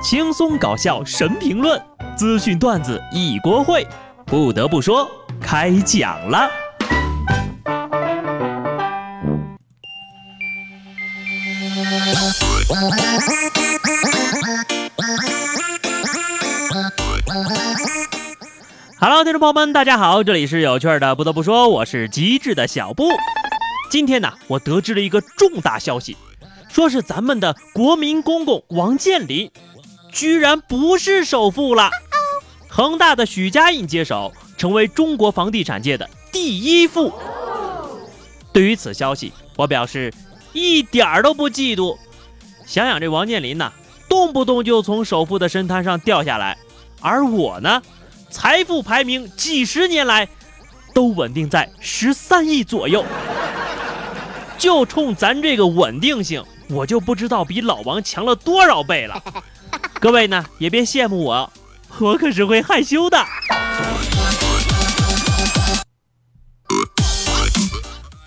轻松搞笑神评论，资讯段子一锅烩。不得不说，开讲了。Hello，听众朋友们，大家好，这里是有趣的。不得不说，我是机智的小布。今天呢，我得知了一个重大消息，说是咱们的国民公公王健林，居然不是首富了。恒大的许家印接手，成为中国房地产界的第一富。对于此消息，我表示一点儿都不嫉妒。想想这王健林呐，动不动就从首富的神坛上掉下来，而我呢，财富排名几十年来都稳定在十三亿左右。就冲咱这个稳定性，我就不知道比老王强了多少倍了。各位呢，也别羡慕我，我可是会害羞的。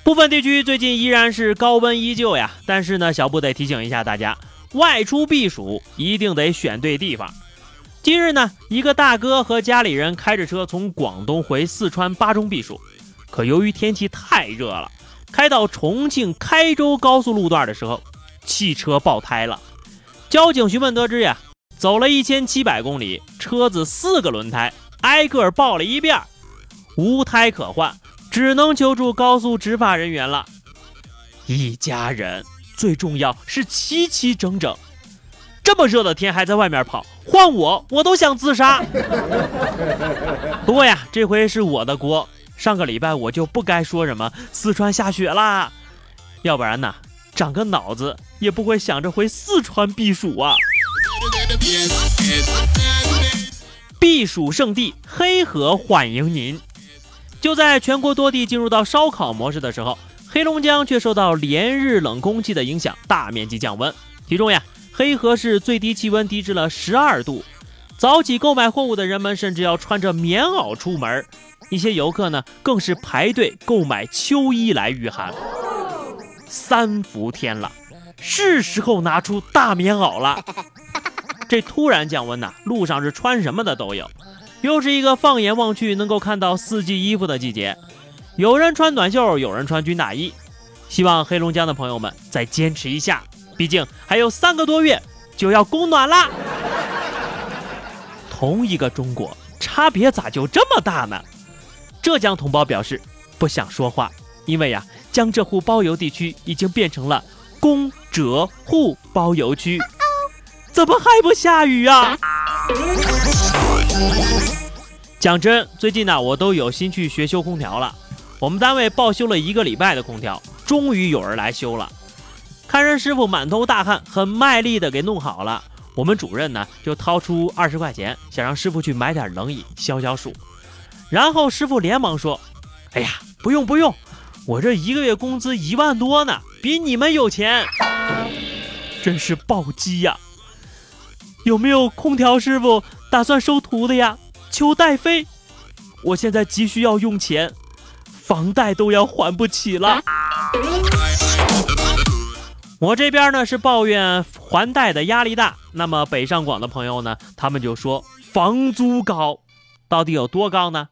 部分地区最近依然是高温依旧呀，但是呢，小布得提醒一下大家，外出避暑一定得选对地方。今日呢，一个大哥和家里人开着车从广东回四川巴中避暑，可由于天气太热了。开到重庆开州高速路段的时候，汽车爆胎了。交警询问得知呀，走了一千七百公里，车子四个轮胎挨个爆了一遍，无胎可换，只能求助高速执法人员了。一家人最重要是齐齐整整，这么热的天还在外面跑，换我我都想自杀。不过呀，这回是我的锅。上个礼拜我就不该说什么四川下雪啦，要不然呢，长个脑子也不会想着回四川避暑啊。避暑胜地黑河欢迎您。就在全国多地进入到烧烤模式的时候，黑龙江却受到连日冷空气的影响，大面积降温。其中呀，黑河市最低气温低至了十二度，早起购买货物的人们甚至要穿着棉袄出门。一些游客呢，更是排队购买秋衣来御寒。三伏天了，是时候拿出大棉袄了。这突然降温呐，路上是穿什么的都有。又是一个放眼望去能够看到四季衣服的季节，有人穿短袖，有人穿军大衣。希望黑龙江的朋友们再坚持一下，毕竟还有三个多月就要供暖啦。同一个中国，差别咋就这么大呢？浙江同胞表示不想说话，因为呀，江浙沪包邮地区已经变成了公浙沪包邮区，怎么还不下雨啊？讲真，最近呢，我都有心去学修空调了。我们单位报修了一个礼拜的空调，终于有人来修了。看人师傅满头大汗，很卖力的给弄好了。我们主任呢，就掏出二十块钱，想让师傅去买点冷饮消消暑。然后师傅连忙说：“哎呀，不用不用，我这一个月工资一万多呢，比你们有钱，真是暴击呀！有没有空调师傅打算收徒的呀？求带飞，我现在急需要用钱，房贷都要还不起了。我这边呢是抱怨还贷的压力大，那么北上广的朋友呢，他们就说房租高。”到底有多高呢？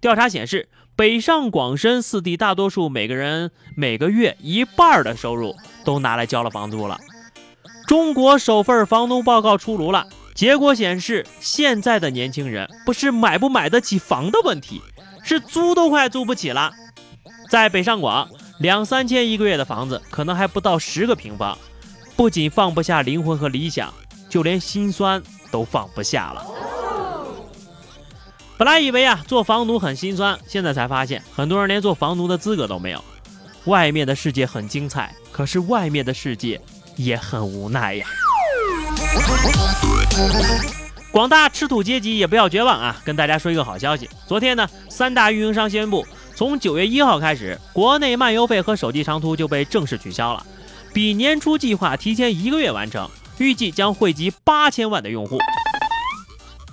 调查显示，北上广深四地大多数每个人每个月一半的收入都拿来交了房租了。中国首份房东报告出炉了，结果显示，现在的年轻人不是买不买得起房的问题，是租都快租不起了。在北上广，两三千一个月的房子可能还不到十个平方，不仅放不下灵魂和理想，就连心酸都放不下了。本来以为啊做房奴很心酸，现在才发现很多人连做房奴的资格都没有。外面的世界很精彩，可是外面的世界也很无奈呀。广大吃土阶级也不要绝望啊！跟大家说一个好消息，昨天呢，三大运营商宣布，从九月一号开始，国内漫游费和手机长途就被正式取消了，比年初计划提前一个月完成，预计将惠及八千万的用户。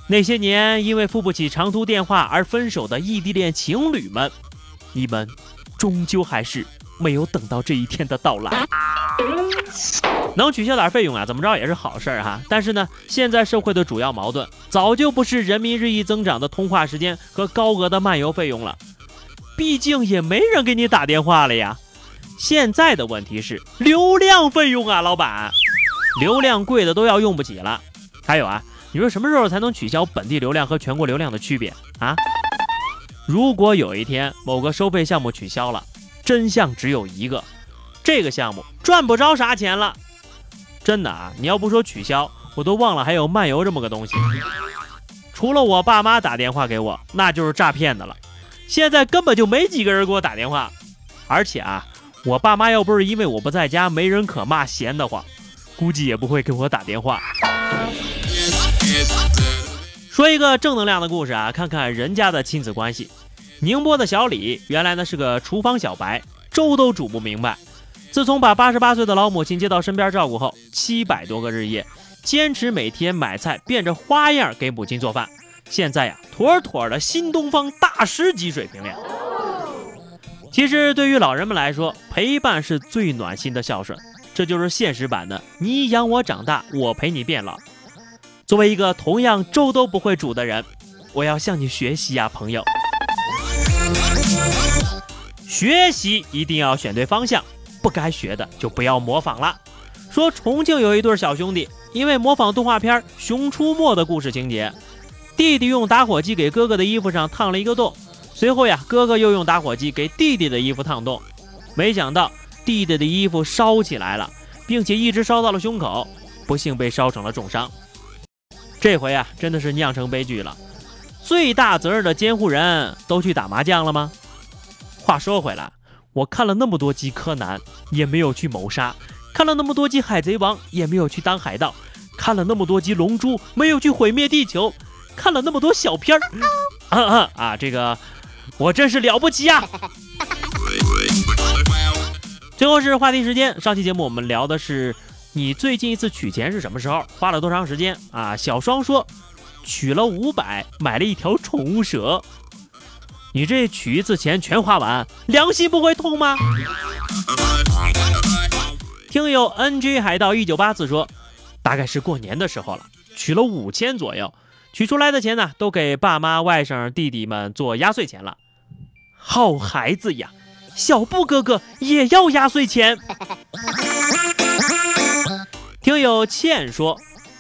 那些年因为付不起长途电话而分手的异地恋情侣们，你们终究还是没有等到这一天的到来。能取消点费用啊，怎么着也是好事儿哈。但是呢，现在社会的主要矛盾早就不是人民日益增长的通话时间和高额的漫游费用了，毕竟也没人给你打电话了呀。现在的问题是流量费用啊，老板，流量贵的都要用不起了。还有啊，你说什么时候才能取消本地流量和全国流量的区别啊？如果有一天某个收费项目取消了，真相只有一个，这个项目赚不着啥钱了。真的啊！你要不说取消，我都忘了还有漫游这么个东西。除了我爸妈打电话给我，那就是诈骗的了。现在根本就没几个人给我打电话，而且啊，我爸妈要不是因为我不在家没人可骂闲得慌，估计也不会给我打电话。说一个正能量的故事啊，看看人家的亲子关系。宁波的小李原来呢是个厨房小白，粥都煮不明白。自从把八十八岁的老母亲接到身边照顾后，七百多个日夜，坚持每天买菜变着花样给母亲做饭。现在呀，妥妥的新东方大师级水平了。其实对于老人们来说，陪伴是最暖心的孝顺，这就是现实版的“你养我长大，我陪你变老”。作为一个同样粥都不会煮的人，我要向你学习呀，朋友。学习一定要选对方向。不该学的就不要模仿了。说重庆有一对小兄弟，因为模仿动画片《熊出没》的故事情节，弟弟用打火机给哥哥的衣服上烫了一个洞，随后呀，哥哥又用打火机给弟弟的衣服烫洞，没想到弟弟的衣服烧起来了，并且一直烧到了胸口，不幸被烧成了重伤。这回啊，真的是酿成悲剧了。最大责任的监护人都去打麻将了吗？话说回来。我看了那么多集柯南，也没有去谋杀；看了那么多集海贼王，也没有去当海盗；看了那么多集龙珠，没有去毁灭地球；看了那么多小片儿，啊啊啊！这个我真是了不起呀！最后是话题时间，上期节目我们聊的是你最近一次取钱是什么时候，花了多长时间啊？小双说取了五百，买了一条宠物蛇。你这取一次钱全花完，良心不会痛吗？听友 NG 海盗一九八四说，大概是过年的时候了，取了五千左右，取出来的钱呢，都给爸妈、外甥、弟弟们做压岁钱了。好孩子呀，小布哥哥也要压岁钱。听友倩说，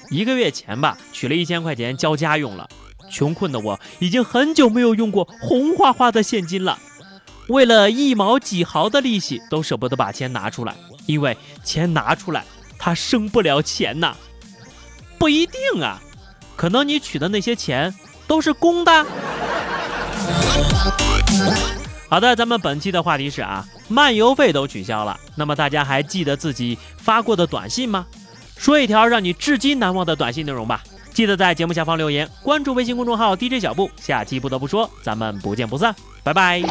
一个月前吧，取了一千块钱交家用了。穷困的我已经很久没有用过红花花的现金了，为了一毛几毫的利息都舍不得把钱拿出来，因为钱拿出来他生不了钱呐。不一定啊，可能你取的那些钱都是公的。好的，咱们本期的话题是啊，漫游费都取消了，那么大家还记得自己发过的短信吗？说一条让你至今难忘的短信内容吧。记得在节目下方留言，关注微信公众号 DJ 小布。下期不得不说，咱们不见不散，拜拜。